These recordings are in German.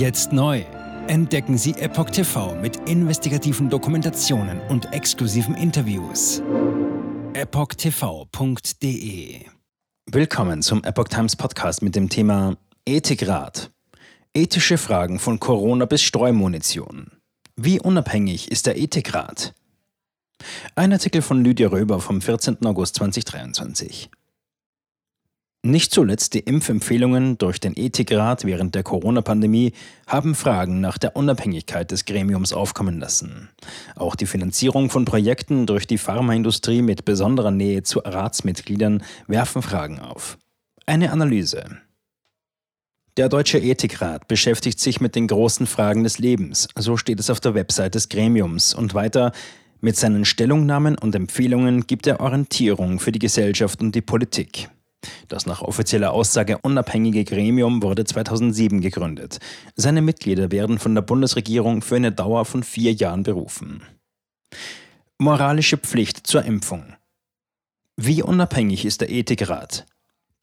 Jetzt neu. Entdecken Sie Epoch TV mit investigativen Dokumentationen und exklusiven Interviews. EpochTV.de Willkommen zum Epoch Times Podcast mit dem Thema Ethikrat. Ethische Fragen von Corona bis Streumunition. Wie unabhängig ist der Ethikrat? Ein Artikel von Lydia Röber vom 14. August 2023. Nicht zuletzt die Impfempfehlungen durch den Ethikrat während der Corona-Pandemie haben Fragen nach der Unabhängigkeit des Gremiums aufkommen lassen. Auch die Finanzierung von Projekten durch die Pharmaindustrie mit besonderer Nähe zu Ratsmitgliedern werfen Fragen auf. Eine Analyse. Der Deutsche Ethikrat beschäftigt sich mit den großen Fragen des Lebens, so steht es auf der Website des Gremiums, und weiter, mit seinen Stellungnahmen und Empfehlungen gibt er Orientierung für die Gesellschaft und die Politik. Das nach offizieller Aussage unabhängige Gremium wurde 2007 gegründet. Seine Mitglieder werden von der Bundesregierung für eine Dauer von vier Jahren berufen. Moralische Pflicht zur Impfung. Wie unabhängig ist der Ethikrat?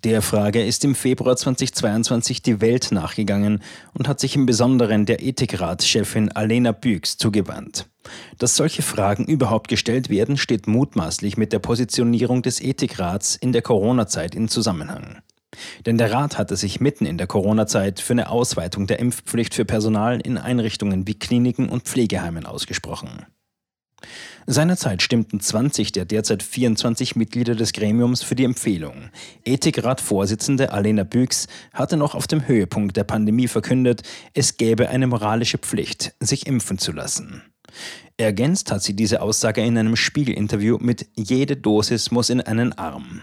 Der Frage ist im Februar 2022 die Welt nachgegangen und hat sich im Besonderen der Ethikratschefin Alena Büchs zugewandt. Dass solche Fragen überhaupt gestellt werden, steht mutmaßlich mit der Positionierung des Ethikrats in der Corona-Zeit in Zusammenhang. Denn der Rat hatte sich mitten in der Corona-Zeit für eine Ausweitung der Impfpflicht für Personal in Einrichtungen wie Kliniken und Pflegeheimen ausgesprochen. Seinerzeit stimmten 20 der derzeit 24 Mitglieder des Gremiums für die Empfehlung. Ethikrat-Vorsitzende Alena Büchs hatte noch auf dem Höhepunkt der Pandemie verkündet, es gäbe eine moralische Pflicht, sich impfen zu lassen. Ergänzt hat sie diese Aussage in einem Spiegelinterview mit Jede Dosis muss in einen Arm.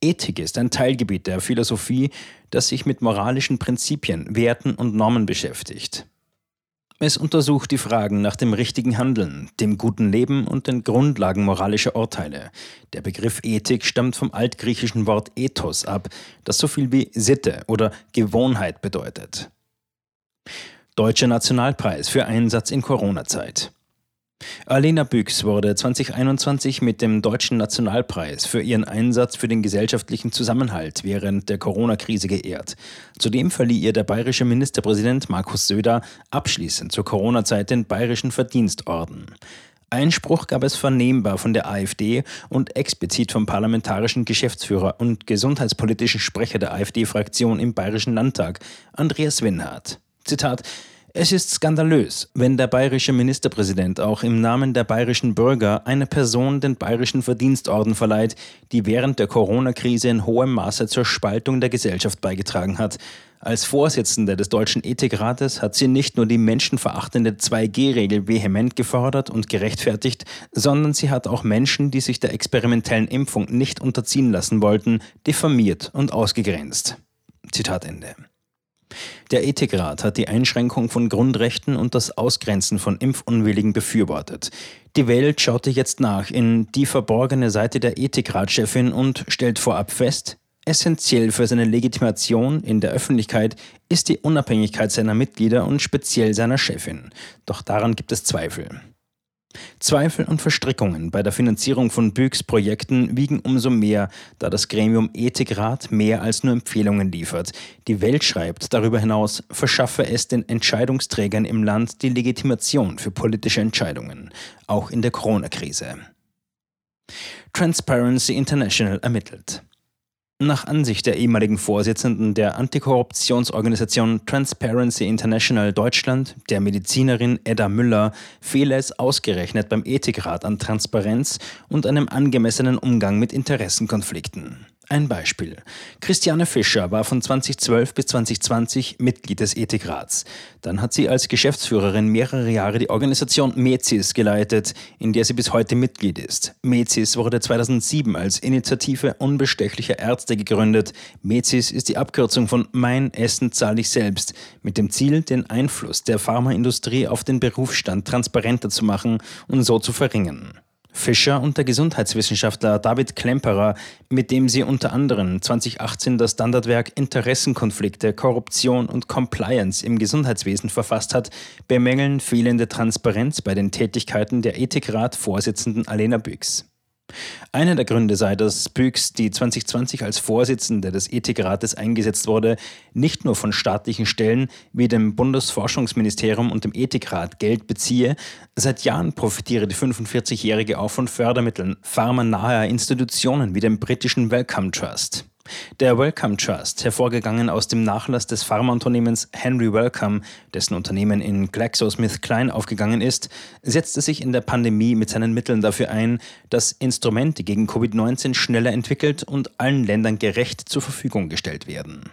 Ethik ist ein Teilgebiet der Philosophie, das sich mit moralischen Prinzipien, Werten und Normen beschäftigt. Es untersucht die Fragen nach dem richtigen Handeln, dem guten Leben und den Grundlagen moralischer Urteile. Der Begriff Ethik stammt vom altgriechischen Wort Ethos ab, das so viel wie Sitte oder Gewohnheit bedeutet. Deutscher Nationalpreis für Einsatz in Corona-Zeit. Alena Büchs wurde 2021 mit dem Deutschen Nationalpreis für ihren Einsatz für den gesellschaftlichen Zusammenhalt während der Corona-Krise geehrt. Zudem verlieh ihr der bayerische Ministerpräsident Markus Söder abschließend zur Corona-Zeit den Bayerischen Verdienstorden. Einspruch gab es vernehmbar von der AfD und explizit vom parlamentarischen Geschäftsführer und gesundheitspolitischen Sprecher der AfD-Fraktion im Bayerischen Landtag, Andreas Winhardt. Zitat es ist skandalös, wenn der bayerische Ministerpräsident auch im Namen der bayerischen Bürger einer Person den bayerischen Verdienstorden verleiht, die während der Corona-Krise in hohem Maße zur Spaltung der Gesellschaft beigetragen hat. Als Vorsitzende des Deutschen Ethikrates hat sie nicht nur die menschenverachtende 2G-Regel vehement gefordert und gerechtfertigt, sondern sie hat auch Menschen, die sich der experimentellen Impfung nicht unterziehen lassen wollten, diffamiert und ausgegrenzt. Zitat Ende. Der Ethikrat hat die Einschränkung von Grundrechten und das Ausgrenzen von Impfunwilligen befürwortet. Die Welt schaute jetzt nach in die verborgene Seite der Ethikratchefin und stellt vorab fest, essentiell für seine Legitimation in der Öffentlichkeit ist die Unabhängigkeit seiner Mitglieder und speziell seiner Chefin. Doch daran gibt es Zweifel. Zweifel und Verstrickungen bei der Finanzierung von Büchs Projekten wiegen umso mehr, da das Gremium Ethikrat mehr als nur Empfehlungen liefert. Die Welt schreibt darüber hinaus, verschaffe es den Entscheidungsträgern im Land die Legitimation für politische Entscheidungen, auch in der Corona-Krise. Transparency International ermittelt. Nach Ansicht der ehemaligen Vorsitzenden der Antikorruptionsorganisation Transparency International Deutschland, der Medizinerin Edda Müller, fehle es ausgerechnet beim Ethikrat an Transparenz und einem angemessenen Umgang mit Interessenkonflikten. Ein Beispiel. Christiane Fischer war von 2012 bis 2020 Mitglied des Ethikrats. Dann hat sie als Geschäftsführerin mehrere Jahre die Organisation MEZIS geleitet, in der sie bis heute Mitglied ist. MEZIS wurde 2007 als Initiative unbestechlicher Ärzte gegründet. MEZIS ist die Abkürzung von Mein Essen zahle ich selbst, mit dem Ziel, den Einfluss der Pharmaindustrie auf den Berufsstand transparenter zu machen und so zu verringern. Fischer und der Gesundheitswissenschaftler David Klemperer, mit dem sie unter anderem 2018 das Standardwerk Interessenkonflikte, Korruption und Compliance im Gesundheitswesen verfasst hat, bemängeln fehlende Transparenz bei den Tätigkeiten der Ethikrat-Vorsitzenden Alena Büchs. Einer der Gründe sei, dass Büchs, die 2020 als Vorsitzende des Ethikrates eingesetzt wurde, nicht nur von staatlichen Stellen wie dem Bundesforschungsministerium und dem Ethikrat Geld beziehe, seit Jahren profitiere die 45-Jährige auch von Fördermitteln pharmanaher Institutionen wie dem britischen Wellcome Trust. Der Wellcome Trust, hervorgegangen aus dem Nachlass des Pharmaunternehmens Henry Wellcome, dessen Unternehmen in GlaxoSmithKline aufgegangen ist, setzte sich in der Pandemie mit seinen Mitteln dafür ein, dass Instrumente gegen Covid-19 schneller entwickelt und allen Ländern gerecht zur Verfügung gestellt werden.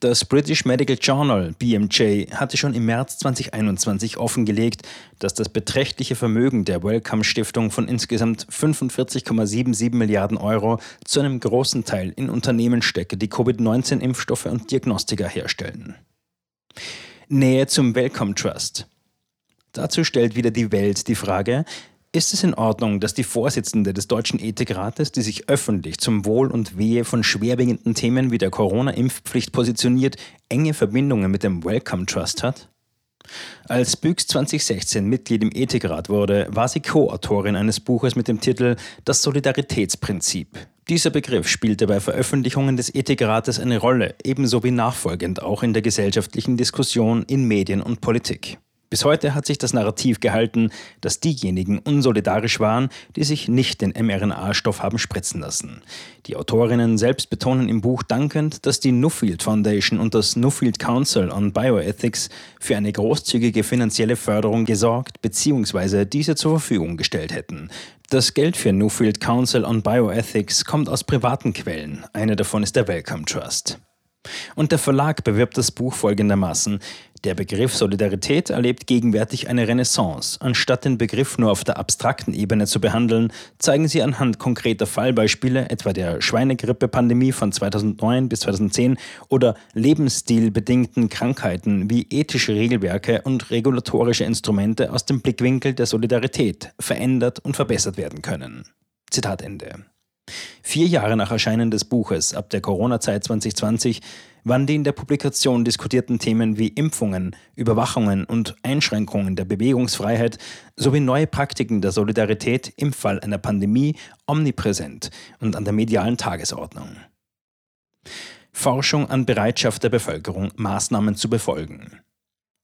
Das British Medical Journal BMJ hatte schon im März 2021 offengelegt, dass das beträchtliche Vermögen der Wellcome Stiftung von insgesamt 45,77 Milliarden Euro zu einem großen Teil in Unternehmen stecke, die Covid-19-Impfstoffe und Diagnostika herstellen. Nähe zum Wellcome Trust. Dazu stellt wieder die Welt die Frage, ist es in Ordnung, dass die Vorsitzende des Deutschen Ethikrates, die sich öffentlich zum Wohl und Wehe von schwerwiegenden Themen wie der Corona-Impfpflicht positioniert, enge Verbindungen mit dem Wellcome Trust hat? Als Büchs 2016 Mitglied im Ethikrat wurde, war sie Co-Autorin eines Buches mit dem Titel Das Solidaritätsprinzip. Dieser Begriff spielte bei Veröffentlichungen des Ethikrates eine Rolle, ebenso wie nachfolgend auch in der gesellschaftlichen Diskussion in Medien und Politik. Bis heute hat sich das Narrativ gehalten, dass diejenigen unsolidarisch waren, die sich nicht den mRNA-Stoff haben spritzen lassen. Die Autorinnen selbst betonen im Buch dankend, dass die Nuffield Foundation und das Nuffield Council on Bioethics für eine großzügige finanzielle Förderung gesorgt bzw. diese zur Verfügung gestellt hätten. Das Geld für Newfield Council on Bioethics kommt aus privaten Quellen. Eine davon ist der Wellcome Trust. Und der Verlag bewirbt das Buch folgendermaßen. Der Begriff Solidarität erlebt gegenwärtig eine Renaissance. Anstatt den Begriff nur auf der abstrakten Ebene zu behandeln, zeigen sie anhand konkreter Fallbeispiele, etwa der Schweinegrippe-Pandemie von 2009 bis 2010 oder lebensstilbedingten Krankheiten, wie ethische Regelwerke und regulatorische Instrumente aus dem Blickwinkel der Solidarität verändert und verbessert werden können. Zitat Ende. Vier Jahre nach Erscheinen des Buches ab der Corona-Zeit 2020 waren die in der Publikation diskutierten Themen wie Impfungen, Überwachungen und Einschränkungen der Bewegungsfreiheit sowie neue Praktiken der Solidarität im Fall einer Pandemie omnipräsent und an der medialen Tagesordnung. Forschung an Bereitschaft der Bevölkerung, Maßnahmen zu befolgen.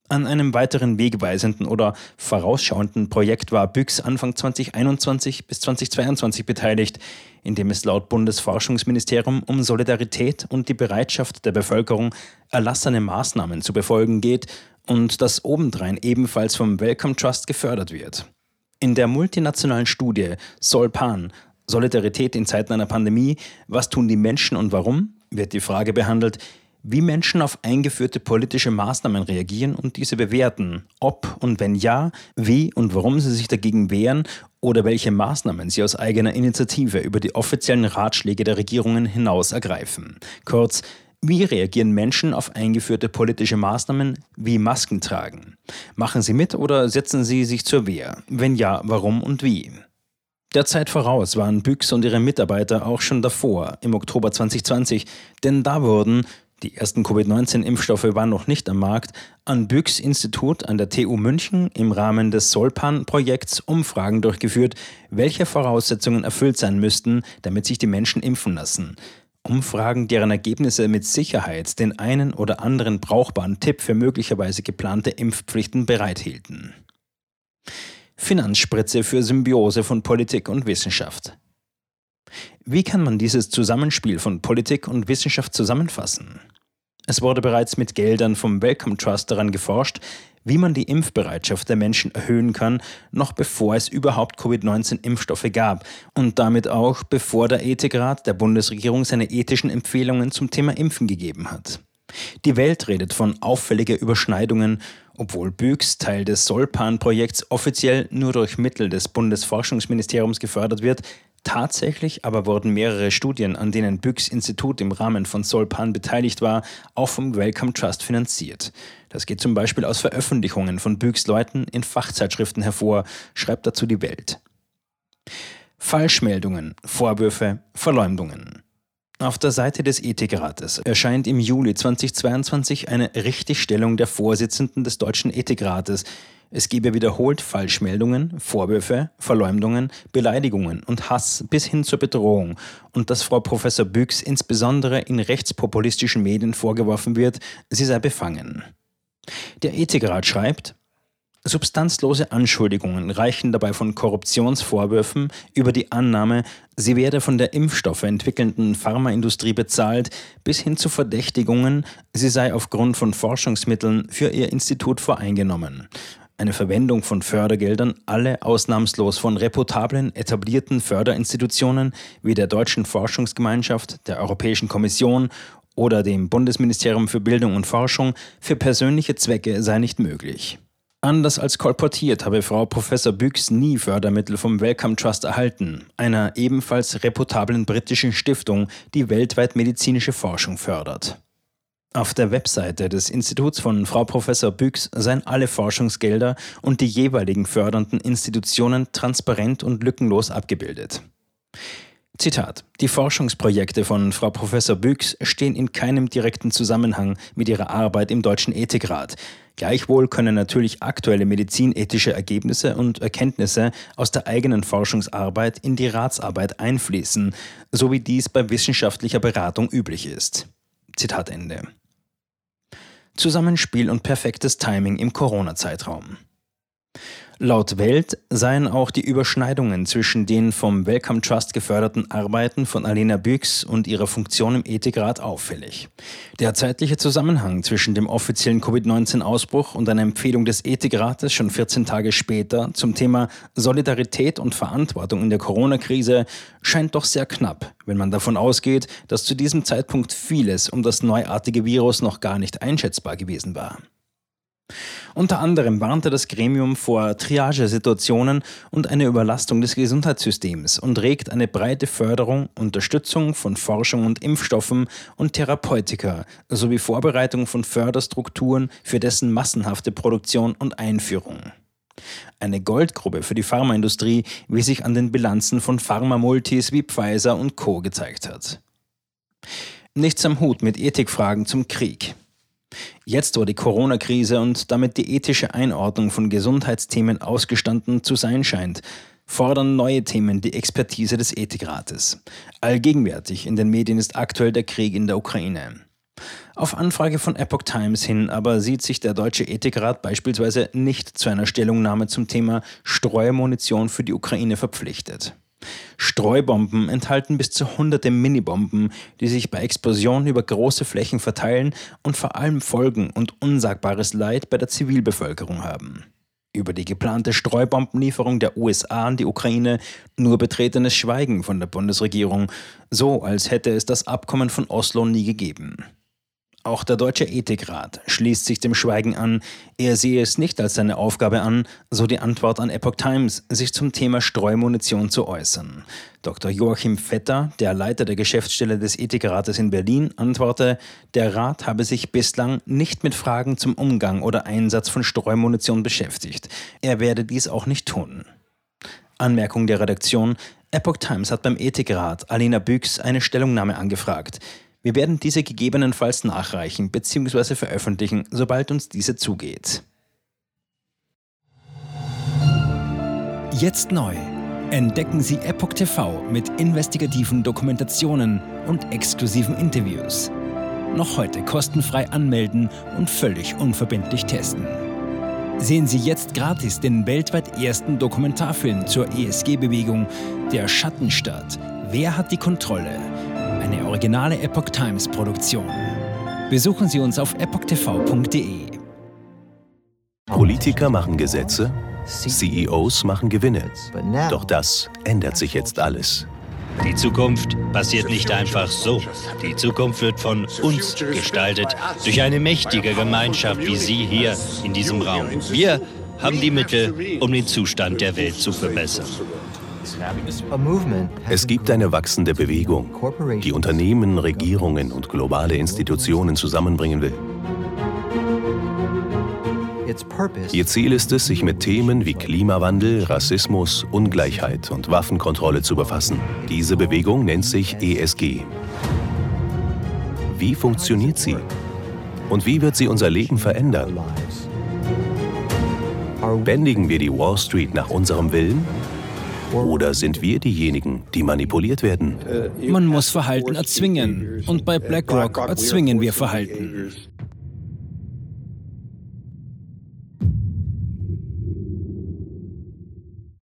An einem weiteren wegweisenden oder vorausschauenden Projekt war Büchs Anfang 2021 bis 2022 beteiligt, in dem es laut Bundesforschungsministerium um Solidarität und die Bereitschaft der Bevölkerung, erlassene Maßnahmen zu befolgen geht und das obendrein ebenfalls vom Wellcome Trust gefördert wird. In der multinationalen Studie Solpan Solidarität in Zeiten einer Pandemie, was tun die Menschen und warum, wird die Frage behandelt, wie Menschen auf eingeführte politische Maßnahmen reagieren und diese bewerten, ob und wenn ja, wie und warum sie sich dagegen wehren oder welche Maßnahmen sie aus eigener Initiative über die offiziellen Ratschläge der Regierungen hinaus ergreifen. Kurz, wie reagieren Menschen auf eingeführte politische Maßnahmen wie Masken tragen? Machen sie mit oder setzen sie sich zur Wehr? Wenn ja, warum und wie? Der Zeit voraus waren Büchs und ihre Mitarbeiter auch schon davor, im Oktober 2020, denn da wurden die ersten Covid-19-Impfstoffe waren noch nicht am Markt, an Büchs Institut an der TU München im Rahmen des Solpan-Projekts Umfragen durchgeführt, welche Voraussetzungen erfüllt sein müssten, damit sich die Menschen impfen lassen. Umfragen, deren Ergebnisse mit Sicherheit den einen oder anderen brauchbaren Tipp für möglicherweise geplante Impfpflichten bereithielten. Finanzspritze für Symbiose von Politik und Wissenschaft. Wie kann man dieses Zusammenspiel von Politik und Wissenschaft zusammenfassen? Es wurde bereits mit Geldern vom Wellcome Trust daran geforscht, wie man die Impfbereitschaft der Menschen erhöhen kann, noch bevor es überhaupt Covid-19-Impfstoffe gab und damit auch bevor der Ethikrat der Bundesregierung seine ethischen Empfehlungen zum Thema Impfen gegeben hat. Die Welt redet von auffälligen Überschneidungen, obwohl Büchs Teil des Solpan-Projekts offiziell nur durch Mittel des Bundesforschungsministeriums gefördert wird, Tatsächlich aber wurden mehrere Studien, an denen Büchs Institut im Rahmen von Solpan beteiligt war, auch vom Wellcome Trust finanziert. Das geht zum Beispiel aus Veröffentlichungen von Büchs Leuten in Fachzeitschriften hervor, schreibt dazu die Welt. Falschmeldungen, Vorwürfe, Verleumdungen. Auf der Seite des Ethikrates erscheint im Juli 2022 eine Richtigstellung der Vorsitzenden des Deutschen Ethikrates. Es gebe wiederholt Falschmeldungen, Vorwürfe, Verleumdungen, Beleidigungen und Hass bis hin zur Bedrohung und dass Frau Professor Büchs insbesondere in rechtspopulistischen Medien vorgeworfen wird, sie sei befangen. Der Ethikrat schreibt, Substanzlose Anschuldigungen reichen dabei von Korruptionsvorwürfen über die Annahme, sie werde von der Impfstoffe entwickelnden Pharmaindustrie bezahlt, bis hin zu Verdächtigungen, sie sei aufgrund von Forschungsmitteln für ihr Institut voreingenommen. Eine Verwendung von Fördergeldern alle ausnahmslos von reputablen, etablierten Förderinstitutionen wie der Deutschen Forschungsgemeinschaft, der Europäischen Kommission oder dem Bundesministerium für Bildung und Forschung für persönliche Zwecke sei nicht möglich. Anders als kolportiert habe Frau Professor Büchs nie Fördermittel vom Wellcome Trust erhalten, einer ebenfalls reputablen britischen Stiftung, die weltweit medizinische Forschung fördert. Auf der Webseite des Instituts von Frau Professor Büchs seien alle Forschungsgelder und die jeweiligen fördernden Institutionen transparent und lückenlos abgebildet. Zitat. Die Forschungsprojekte von Frau Professor Büchs stehen in keinem direkten Zusammenhang mit ihrer Arbeit im Deutschen Ethikrat. Gleichwohl können natürlich aktuelle medizinethische Ergebnisse und Erkenntnisse aus der eigenen Forschungsarbeit in die Ratsarbeit einfließen, so wie dies bei wissenschaftlicher Beratung üblich ist. Zitat Ende. Zusammenspiel und perfektes Timing im Corona-Zeitraum. Laut Welt seien auch die Überschneidungen zwischen den vom Wellcome Trust geförderten Arbeiten von Alena Büchs und ihrer Funktion im Ethikrat auffällig. Der zeitliche Zusammenhang zwischen dem offiziellen Covid-19-Ausbruch und einer Empfehlung des Ethikrates schon 14 Tage später zum Thema Solidarität und Verantwortung in der Corona-Krise scheint doch sehr knapp, wenn man davon ausgeht, dass zu diesem Zeitpunkt vieles um das neuartige Virus noch gar nicht einschätzbar gewesen war. Unter anderem warnte das Gremium vor Triagesituationen und einer Überlastung des Gesundheitssystems und regt eine breite Förderung, Unterstützung von Forschung und Impfstoffen und Therapeutika sowie Vorbereitung von Förderstrukturen für dessen massenhafte Produktion und Einführung. Eine Goldgrube für die Pharmaindustrie, wie sich an den Bilanzen von Pharmamultis wie Pfizer und Co. gezeigt hat. Nichts am Hut mit Ethikfragen zum Krieg. Jetzt, wo die Corona-Krise und damit die ethische Einordnung von Gesundheitsthemen ausgestanden zu sein scheint, fordern neue Themen die Expertise des Ethikrates. Allgegenwärtig in den Medien ist aktuell der Krieg in der Ukraine. Auf Anfrage von Epoch Times hin aber sieht sich der Deutsche Ethikrat beispielsweise nicht zu einer Stellungnahme zum Thema Streumunition für die Ukraine verpflichtet. Streubomben enthalten bis zu hunderte Minibomben, die sich bei Explosionen über große Flächen verteilen und vor allem Folgen und unsagbares Leid bei der Zivilbevölkerung haben. Über die geplante Streubombenlieferung der USA an die Ukraine nur betretenes Schweigen von der Bundesregierung, so als hätte es das Abkommen von Oslo nie gegeben. Auch der Deutsche Ethikrat schließt sich dem Schweigen an. Er sehe es nicht als seine Aufgabe an, so die Antwort an Epoch Times, sich zum Thema Streumunition zu äußern. Dr. Joachim Vetter, der Leiter der Geschäftsstelle des Ethikrates in Berlin, antworte, der Rat habe sich bislang nicht mit Fragen zum Umgang oder Einsatz von Streumunition beschäftigt. Er werde dies auch nicht tun. Anmerkung der Redaktion. Epoch Times hat beim Ethikrat Alina Büchs eine Stellungnahme angefragt. Wir werden diese gegebenenfalls nachreichen bzw. veröffentlichen, sobald uns diese zugeht. Jetzt neu. Entdecken Sie Epoch TV mit investigativen Dokumentationen und exklusiven Interviews. Noch heute kostenfrei anmelden und völlig unverbindlich testen. Sehen Sie jetzt gratis den weltweit ersten Dokumentarfilm zur ESG-Bewegung Der Schattenstaat. Wer hat die Kontrolle? Eine originale Epoch Times Produktion. Besuchen Sie uns auf epochtv.de. Politiker machen Gesetze, CEOs machen Gewinne. Doch das ändert sich jetzt alles. Die Zukunft passiert nicht einfach so. Die Zukunft wird von uns gestaltet, durch eine mächtige Gemeinschaft wie Sie hier in diesem Raum. Wir haben die Mittel, um den Zustand der Welt zu verbessern. Es gibt eine wachsende Bewegung, die Unternehmen, Regierungen und globale Institutionen zusammenbringen will. Ihr Ziel ist es, sich mit Themen wie Klimawandel, Rassismus, Ungleichheit und Waffenkontrolle zu befassen. Diese Bewegung nennt sich ESG. Wie funktioniert sie? Und wie wird sie unser Leben verändern? Bändigen wir die Wall Street nach unserem Willen? Oder sind wir diejenigen, die manipuliert werden? Man muss Verhalten erzwingen. Und bei BlackRock erzwingen wir Verhalten.